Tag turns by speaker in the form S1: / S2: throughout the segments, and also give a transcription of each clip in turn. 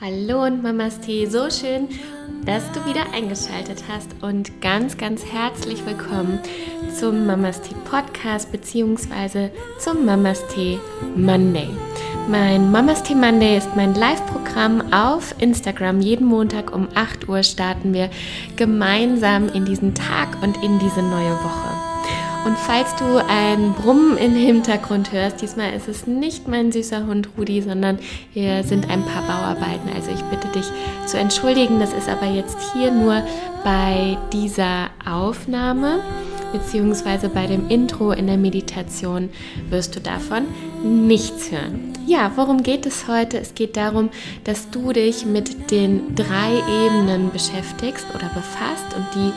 S1: Hallo und Mamas Tee, so schön, dass du wieder eingeschaltet hast und ganz, ganz herzlich willkommen zum Mamas Tee Podcast bzw. zum Mamas Tee Monday. Mein Mamas Tee Monday ist mein Live-Programm auf Instagram. Jeden Montag um 8 Uhr starten wir gemeinsam in diesen Tag und in diese neue Woche. Und falls du ein Brummen im Hintergrund hörst, diesmal ist es nicht mein süßer Hund Rudi, sondern hier sind ein paar Bauarbeiten. Also ich bitte dich zu entschuldigen. Das ist aber jetzt hier nur bei dieser Aufnahme beziehungsweise bei dem Intro in der Meditation wirst du davon nichts hören. Ja, worum geht es heute? Es geht darum, dass du dich mit den drei Ebenen beschäftigst oder befasst und die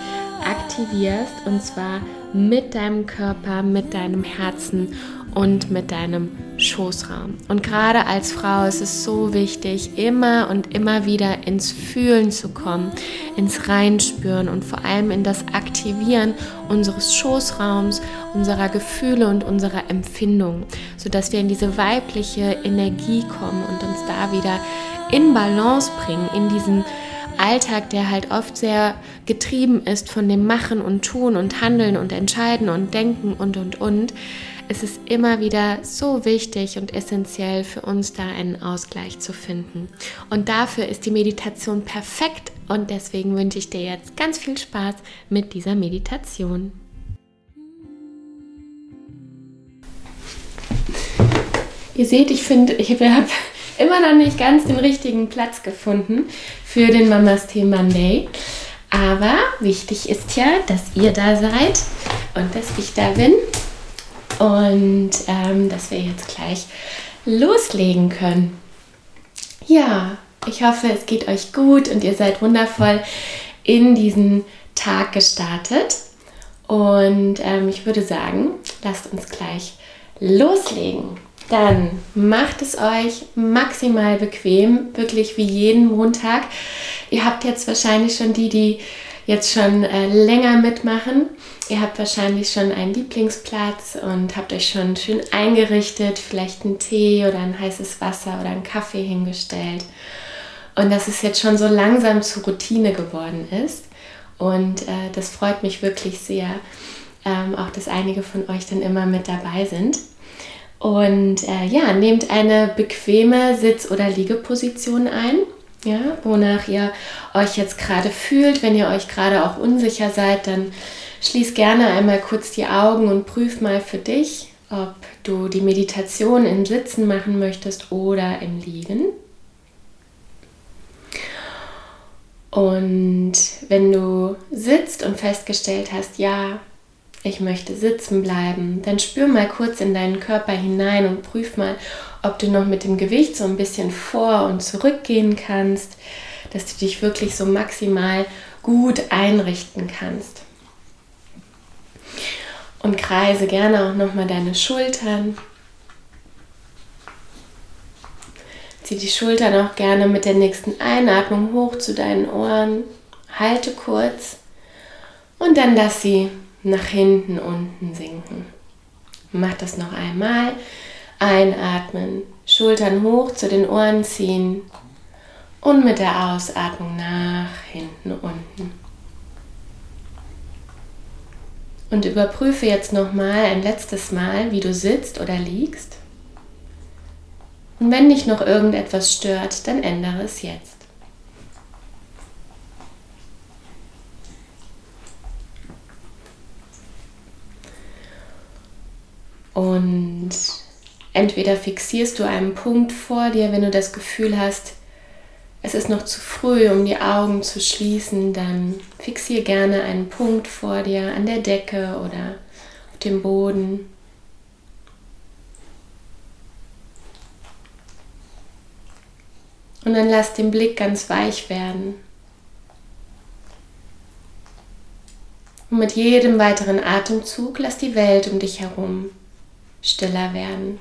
S1: aktivierst und zwar mit deinem Körper, mit deinem Herzen und mit deinem Schoßraum. Und gerade als Frau ist es so wichtig, immer und immer wieder ins Fühlen zu kommen, ins Reinspüren und vor allem in das Aktivieren unseres Schoßraums, unserer Gefühle und unserer Empfindungen, sodass wir in diese weibliche Energie kommen und uns da wieder in Balance bringen, in diesen Alltag, der halt oft sehr getrieben ist von dem Machen und Tun und Handeln und Entscheiden und Denken und, und, und, ist es immer wieder so wichtig und essentiell für uns da einen Ausgleich zu finden. Und dafür ist die Meditation perfekt und deswegen wünsche ich dir jetzt ganz viel Spaß mit dieser Meditation. Ihr seht, ich finde, ich habe immer noch nicht ganz den richtigen Platz gefunden für den Mamas Tee Monday. Aber wichtig ist ja, dass ihr da seid und dass ich da bin und ähm, dass wir jetzt gleich loslegen können. Ja, ich hoffe, es geht euch gut und ihr seid wundervoll in diesen Tag gestartet. Und ähm, ich würde sagen, lasst uns gleich loslegen. Dann macht es euch maximal bequem, wirklich wie jeden Montag. Ihr habt jetzt wahrscheinlich schon die, die jetzt schon äh, länger mitmachen. Ihr habt wahrscheinlich schon einen Lieblingsplatz und habt euch schon schön eingerichtet, vielleicht einen Tee oder ein heißes Wasser oder einen Kaffee hingestellt. Und dass es jetzt schon so langsam zur Routine geworden ist. Und äh, das freut mich wirklich sehr, ähm, auch dass einige von euch dann immer mit dabei sind. Und äh, ja, nehmt eine bequeme Sitz- oder Liegeposition ein, ja, wonach ihr euch jetzt gerade fühlt. Wenn ihr euch gerade auch unsicher seid, dann schließ gerne einmal kurz die Augen und prüf mal für dich, ob du die Meditation im Sitzen machen möchtest oder im Liegen. Und wenn du sitzt und festgestellt hast, ja, ich möchte sitzen bleiben, dann spür mal kurz in deinen Körper hinein und prüf mal, ob du noch mit dem Gewicht so ein bisschen vor und zurück gehen kannst, dass du dich wirklich so maximal gut einrichten kannst. Und kreise gerne auch nochmal deine Schultern. Zieh die Schultern auch gerne mit der nächsten Einatmung hoch zu deinen Ohren. Halte kurz und dann lass sie nach hinten unten sinken. Mach das noch einmal. Einatmen, Schultern hoch zu den Ohren ziehen und mit der Ausatmung nach hinten unten. Und überprüfe jetzt nochmal ein letztes Mal, wie du sitzt oder liegst. Und wenn dich noch irgendetwas stört, dann ändere es jetzt. Und entweder fixierst du einen Punkt vor dir, wenn du das Gefühl hast, es ist noch zu früh, um die Augen zu schließen, dann fixier gerne einen Punkt vor dir an der Decke oder auf dem Boden. Und dann lass den Blick ganz weich werden. Und mit jedem weiteren Atemzug lass die Welt um dich herum stiller werden.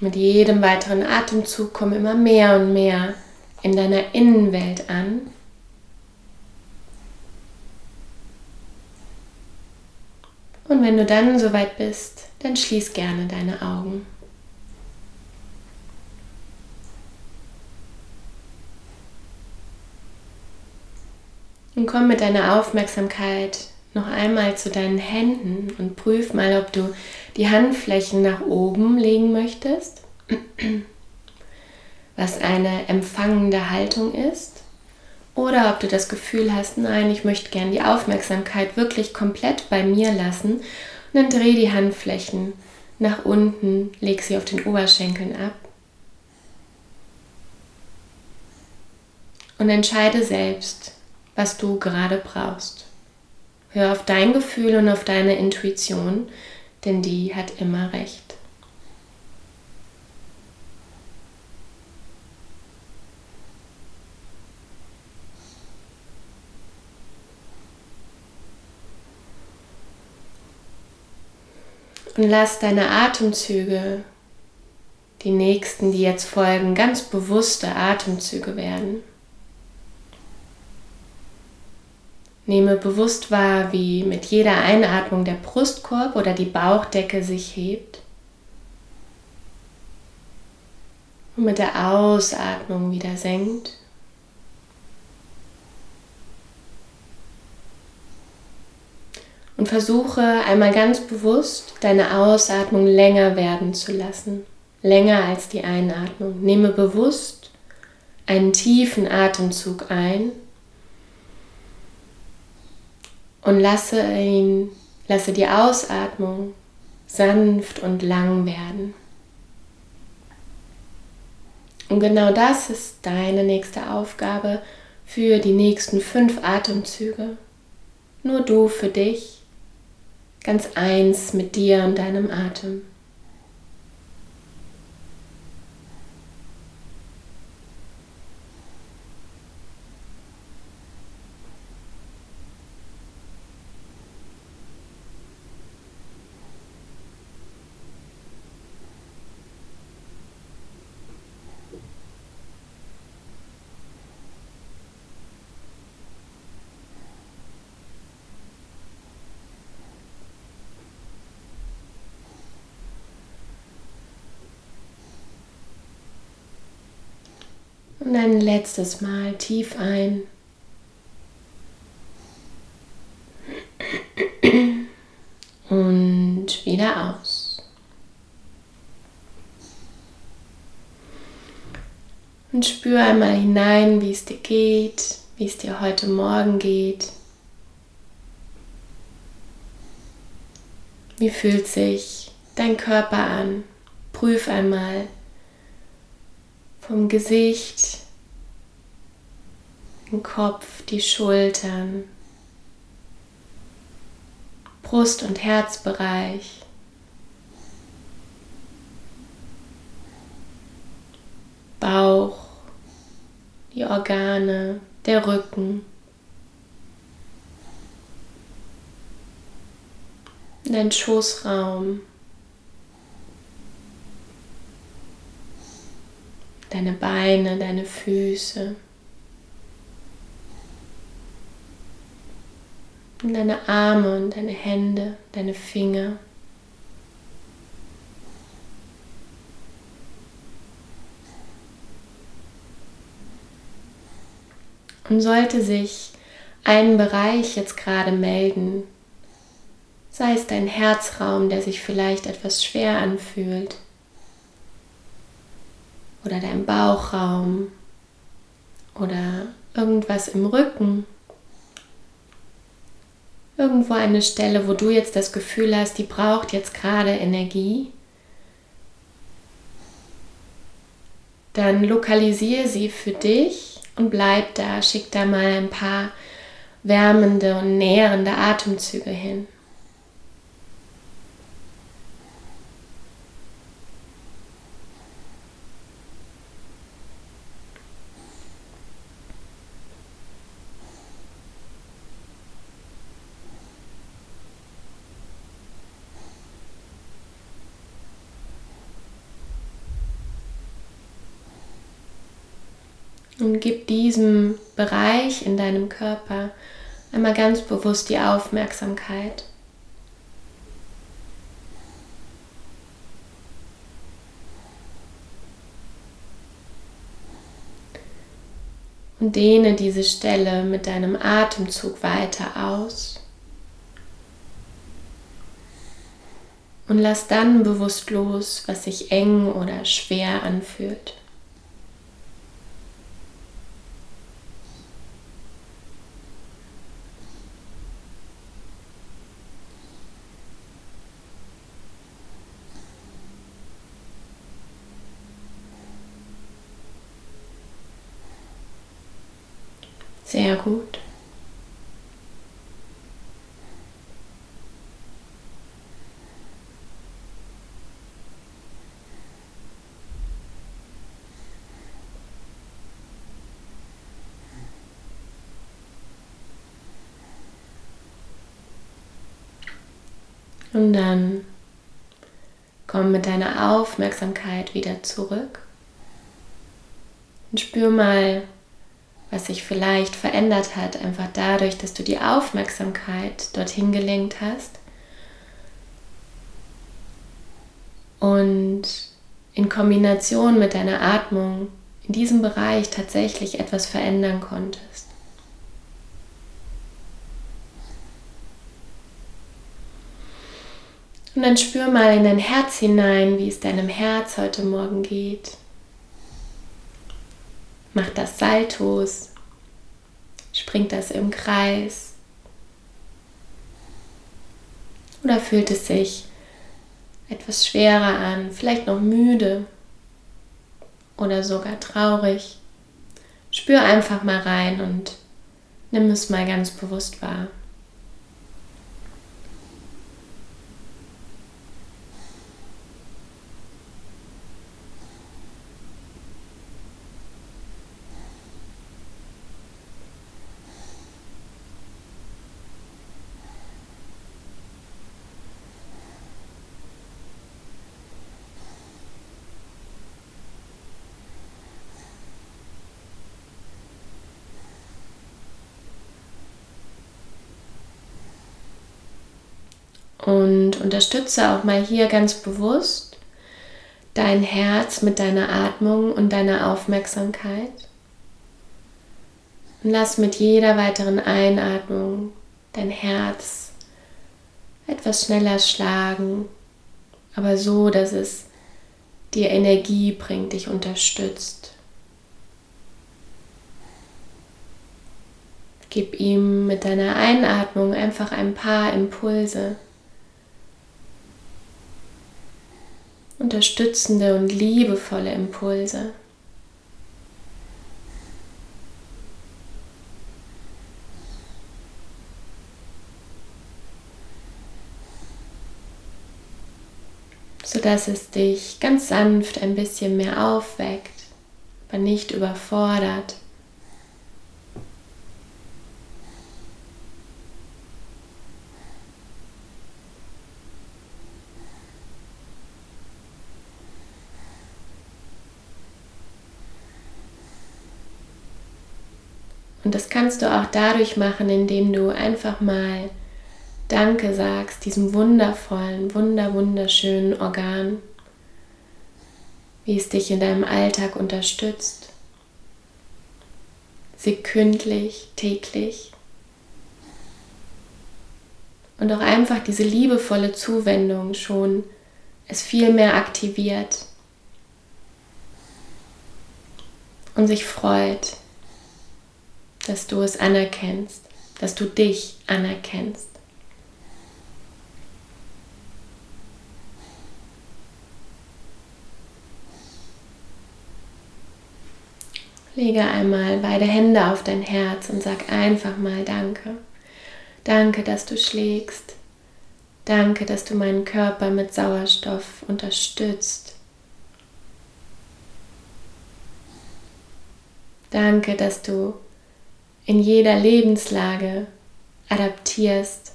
S1: Mit jedem weiteren Atemzug komm immer mehr und mehr in deiner Innenwelt an. Und wenn du dann soweit bist, dann schließ gerne deine Augen. Und komm mit deiner Aufmerksamkeit noch einmal zu deinen Händen und prüf mal, ob du die Handflächen nach oben legen möchtest, was eine empfangende Haltung ist, oder ob du das Gefühl hast, nein, ich möchte gern die Aufmerksamkeit wirklich komplett bei mir lassen und dann dreh die Handflächen nach unten, leg sie auf den Oberschenkeln ab und entscheide selbst, was du gerade brauchst. Hör auf dein Gefühl und auf deine Intuition, denn die hat immer recht. Und lass deine Atemzüge, die nächsten, die jetzt folgen, ganz bewusste Atemzüge werden. Nehme bewusst wahr, wie mit jeder Einatmung der Brustkorb oder die Bauchdecke sich hebt. Und mit der Ausatmung wieder senkt. Und versuche einmal ganz bewusst deine Ausatmung länger werden zu lassen. Länger als die Einatmung. Nehme bewusst einen tiefen Atemzug ein und lasse ihn, lasse die Ausatmung sanft und lang werden. Und genau das ist deine nächste Aufgabe für die nächsten fünf Atemzüge. Nur du für dich, ganz eins mit dir und deinem Atem. Ein letztes Mal tief ein. Und wieder aus. Und spür einmal hinein, wie es dir geht, wie es dir heute Morgen geht. Wie fühlt sich dein Körper an? Prüf einmal, vom Gesicht, den Kopf, die Schultern, Brust- und Herzbereich. Bauch, die Organe, der Rücken. Dein Schoßraum. deine Beine, deine Füße. Und deine Arme und deine Hände, deine Finger. Und sollte sich ein Bereich jetzt gerade melden, sei es dein Herzraum, der sich vielleicht etwas schwer anfühlt, oder dein Bauchraum oder irgendwas im Rücken. Irgendwo eine Stelle, wo du jetzt das Gefühl hast, die braucht jetzt gerade Energie. Dann lokalisiere sie für dich und bleib da. Schick da mal ein paar wärmende und nährende Atemzüge hin. Diesem Bereich in deinem Körper einmal ganz bewusst die Aufmerksamkeit. Und dehne diese Stelle mit deinem Atemzug weiter aus. Und lass dann bewusst los, was sich eng oder schwer anfühlt. Gut. Und dann komm mit deiner Aufmerksamkeit wieder zurück und spür mal, was sich vielleicht verändert hat, einfach dadurch, dass du die Aufmerksamkeit dorthin gelenkt hast und in Kombination mit deiner Atmung in diesem Bereich tatsächlich etwas verändern konntest. Und dann spür mal in dein Herz hinein, wie es deinem Herz heute Morgen geht. Macht das Saltos, springt das im Kreis oder fühlt es sich etwas schwerer an, vielleicht noch müde oder sogar traurig. Spür einfach mal rein und nimm es mal ganz bewusst wahr. Und unterstütze auch mal hier ganz bewusst dein Herz mit deiner Atmung und deiner Aufmerksamkeit. Und lass mit jeder weiteren Einatmung dein Herz etwas schneller schlagen, aber so, dass es dir Energie bringt, dich unterstützt. Gib ihm mit deiner Einatmung einfach ein paar Impulse. Unterstützende und liebevolle Impulse. sodass es dich ganz sanft ein bisschen mehr aufweckt, aber nicht überfordert. Und das kannst du auch dadurch machen, indem du einfach mal Danke sagst, diesem wundervollen, wunder, wunderschönen Organ, wie es dich in deinem Alltag unterstützt, sekündlich, täglich. Und auch einfach diese liebevolle Zuwendung schon es viel mehr aktiviert. Und sich freut, dass du es anerkennst, dass du dich anerkennst. Lege einmal beide Hände auf dein Herz und sag einfach mal Danke. Danke, dass du schlägst. Danke, dass du meinen Körper mit Sauerstoff unterstützt. Danke, dass du in jeder Lebenslage adaptierst.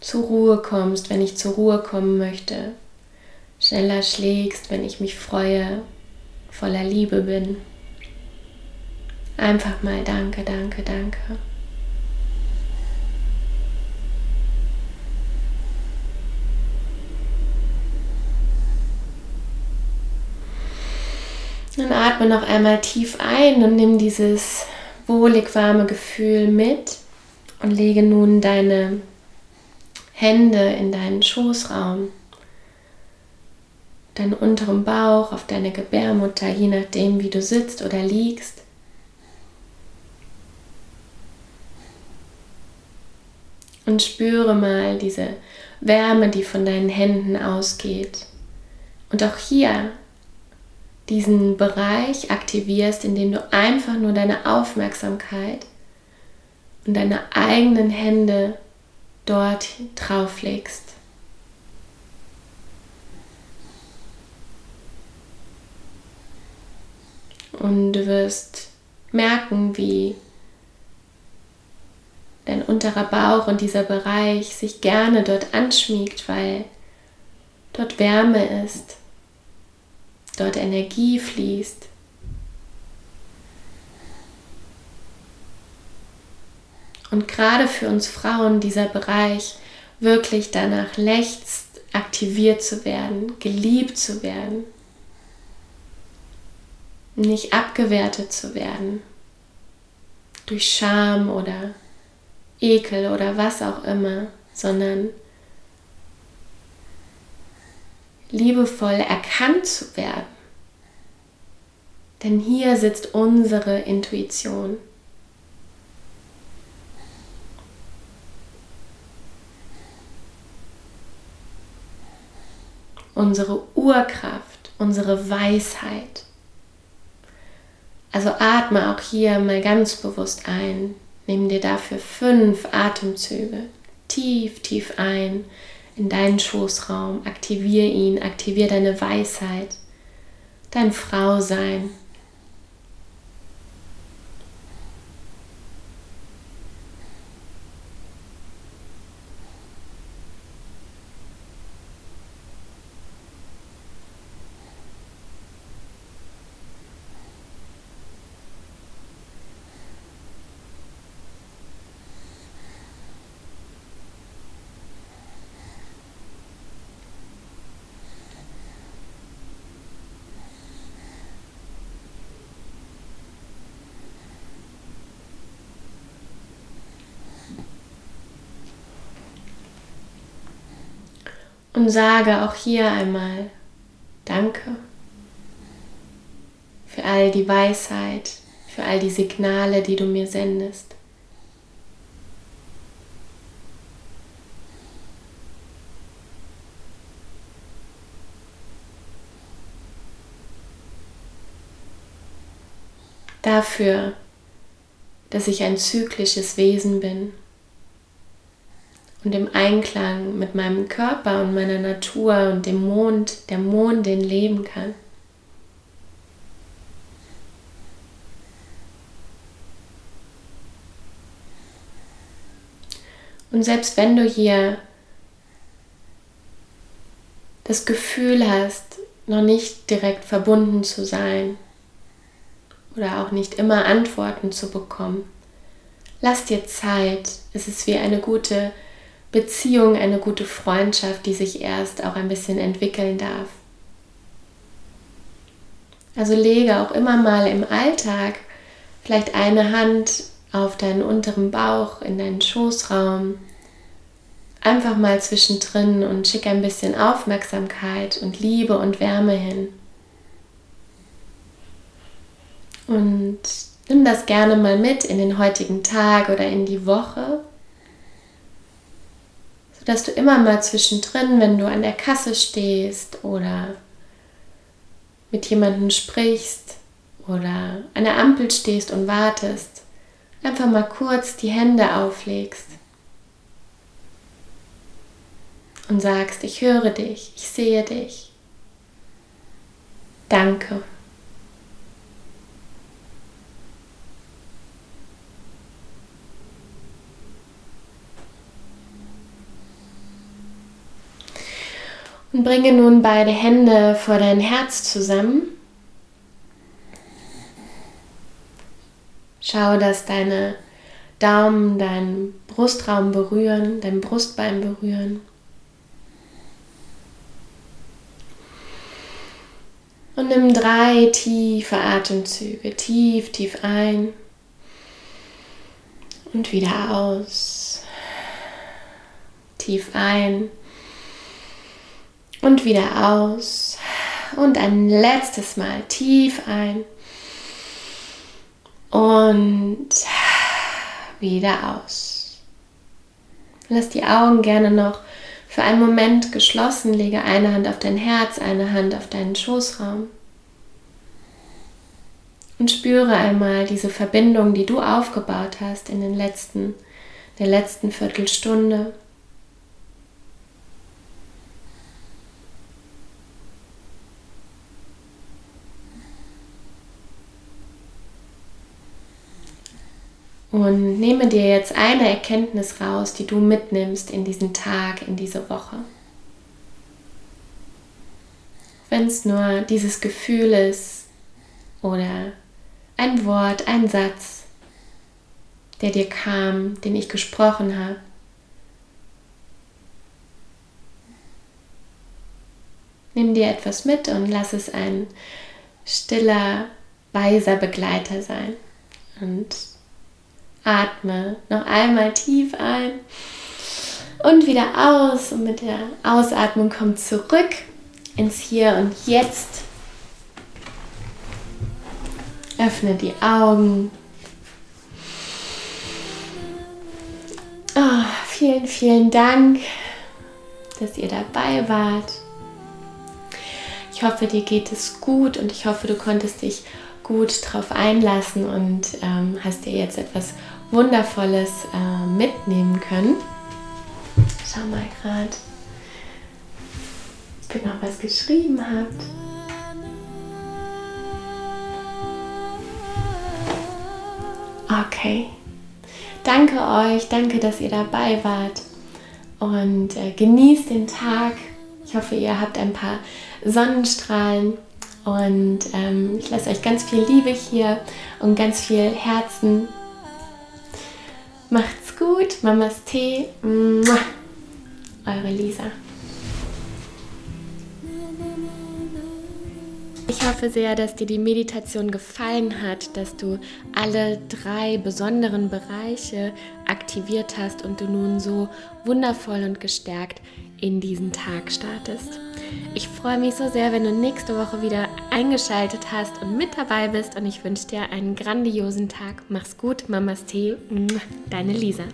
S1: Zur Ruhe kommst, wenn ich zur Ruhe kommen möchte. schneller schlägst, wenn ich mich freue, voller Liebe bin. Einfach mal danke, danke, danke. Dann atme noch einmal tief ein und nimm dieses wohlig warme Gefühl mit und lege nun deine Hände in deinen Schoßraum, deinen unteren Bauch, auf deine Gebärmutter, je nachdem, wie du sitzt oder liegst. Und spüre mal diese Wärme, die von deinen Händen ausgeht. Und auch hier diesen Bereich aktivierst, indem du einfach nur deine Aufmerksamkeit und deine eigenen Hände dort drauf legst. Und du wirst merken, wie dein unterer Bauch und dieser Bereich sich gerne dort anschmiegt, weil dort Wärme ist dort Energie fließt. Und gerade für uns Frauen dieser Bereich wirklich danach lechzt, aktiviert zu werden, geliebt zu werden, nicht abgewertet zu werden durch Scham oder Ekel oder was auch immer, sondern liebevoll erkannt zu werden. Denn hier sitzt unsere Intuition. Unsere Urkraft, unsere Weisheit. Also atme auch hier mal ganz bewusst ein. Nimm dir dafür fünf Atemzüge. Tief, tief ein in deinen Schoßraum, aktiviere ihn, aktiviere deine Weisheit, dein Frausein. Und sage auch hier einmal Danke für all die Weisheit, für all die Signale, die du mir sendest. Dafür, dass ich ein zyklisches Wesen bin und im Einklang mit meinem Körper und meiner Natur und dem Mond, der Mondin leben kann. Und selbst wenn du hier das Gefühl hast, noch nicht direkt verbunden zu sein oder auch nicht immer Antworten zu bekommen, lass dir Zeit. Es ist wie eine gute Beziehung, eine gute Freundschaft, die sich erst auch ein bisschen entwickeln darf. Also lege auch immer mal im Alltag vielleicht eine Hand auf deinen unteren Bauch, in deinen Schoßraum, einfach mal zwischendrin und schick ein bisschen Aufmerksamkeit und Liebe und Wärme hin. Und nimm das gerne mal mit in den heutigen Tag oder in die Woche dass du immer mal zwischendrin, wenn du an der Kasse stehst oder mit jemandem sprichst oder an der Ampel stehst und wartest, einfach mal kurz die Hände auflegst und sagst, ich höre dich, ich sehe dich. Danke. Und bringe nun beide Hände vor dein Herz zusammen. Schau, dass deine Daumen deinen Brustraum berühren, dein Brustbein berühren. Und nimm drei tiefe Atemzüge, tief, tief ein und wieder aus. Tief ein und wieder aus. Und ein letztes Mal tief ein und wieder aus. Lass die Augen gerne noch für einen Moment geschlossen. Lege eine Hand auf dein Herz, eine Hand auf deinen Schoßraum. Und spüre einmal diese Verbindung, die du aufgebaut hast in den letzten, der letzten Viertelstunde. Und nehme dir jetzt eine Erkenntnis raus, die du mitnimmst in diesen Tag, in diese Woche. Wenn es nur dieses Gefühl ist oder ein Wort, ein Satz, der dir kam, den ich gesprochen habe. Nimm dir etwas mit und lass es ein stiller, weiser Begleiter sein. Und Atme noch einmal tief ein und wieder aus. Und mit der Ausatmung komm zurück ins Hier und Jetzt. Öffne die Augen. Oh, vielen, vielen Dank, dass ihr dabei wart. Ich hoffe, dir geht es gut und ich hoffe, du konntest dich gut drauf einlassen und ähm, hast dir jetzt etwas Wundervolles äh, mitnehmen können. Schau mal gerade, ob ihr noch was geschrieben habt. Okay. Danke euch, danke, dass ihr dabei wart und äh, genießt den Tag. Ich hoffe, ihr habt ein paar Sonnenstrahlen und ähm, ich lasse euch ganz viel Liebe hier und ganz viel Herzen Macht's gut, Mamas Tee. Eure Lisa. Hoffe sehr, dass dir die Meditation gefallen hat, dass du alle drei besonderen Bereiche aktiviert hast und du nun so wundervoll und gestärkt in diesen Tag startest. Ich freue mich so sehr, wenn du nächste Woche wieder eingeschaltet hast und mit dabei bist und ich wünsche dir einen grandiosen Tag. Mach's gut, Mamas Tee, deine Lisa.